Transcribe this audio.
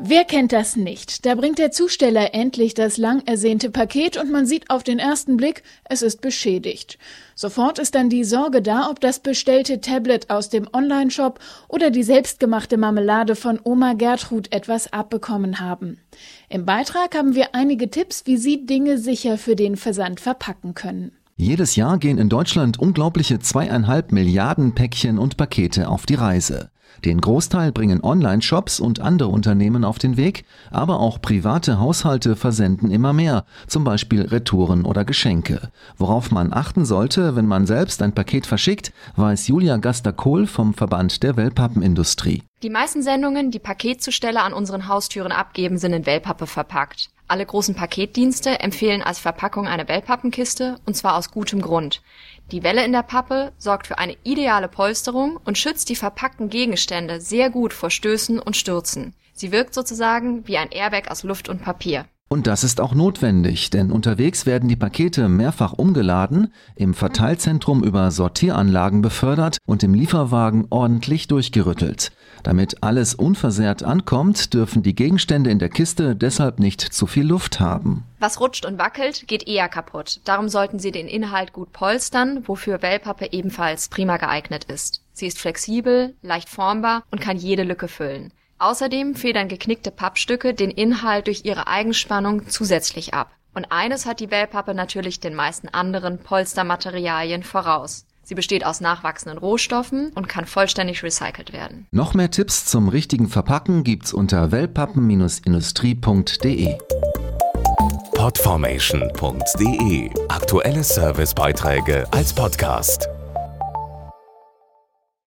Wer kennt das nicht? Da bringt der Zusteller endlich das lang ersehnte Paket und man sieht auf den ersten Blick, es ist beschädigt. Sofort ist dann die Sorge da, ob das bestellte Tablet aus dem Onlineshop oder die selbstgemachte Marmelade von Oma Gertrud etwas abbekommen haben. Im Beitrag haben wir einige Tipps, wie Sie Dinge sicher für den Versand verpacken können. Jedes Jahr gehen in Deutschland unglaubliche zweieinhalb Milliarden Päckchen und Pakete auf die Reise. Den Großteil bringen Online-Shops und andere Unternehmen auf den Weg, aber auch private Haushalte versenden immer mehr, zum Beispiel Retouren oder Geschenke. Worauf man achten sollte, wenn man selbst ein Paket verschickt, weiß Julia Gaster-Kohl vom Verband der Wellpappenindustrie. Die meisten Sendungen, die Paketzusteller an unseren Haustüren abgeben, sind in Wellpappe verpackt. Alle großen Paketdienste empfehlen als Verpackung eine Wellpappenkiste und zwar aus gutem Grund. Die Welle in der Pappe sorgt für eine ideale Polsterung und schützt die verpackten Gegenstände sehr gut vor Stößen und Stürzen. Sie wirkt sozusagen wie ein Airbag aus Luft und Papier. Und das ist auch notwendig, denn unterwegs werden die Pakete mehrfach umgeladen, im Verteilzentrum über Sortieranlagen befördert und im Lieferwagen ordentlich durchgerüttelt. Damit alles unversehrt ankommt, dürfen die Gegenstände in der Kiste deshalb nicht zu viel Luft haben. Was rutscht und wackelt, geht eher kaputt. Darum sollten Sie den Inhalt gut polstern, wofür Wellpappe ebenfalls prima geeignet ist. Sie ist flexibel, leicht formbar und kann jede Lücke füllen. Außerdem federn geknickte Pappstücke den Inhalt durch ihre Eigenspannung zusätzlich ab. Und eines hat die Wellpappe natürlich den meisten anderen Polstermaterialien voraus. Sie besteht aus nachwachsenden Rohstoffen und kann vollständig recycelt werden. Noch mehr Tipps zum richtigen Verpacken gibt's unter wellpappen-industrie.de. Podformation.de Aktuelle Servicebeiträge als Podcast.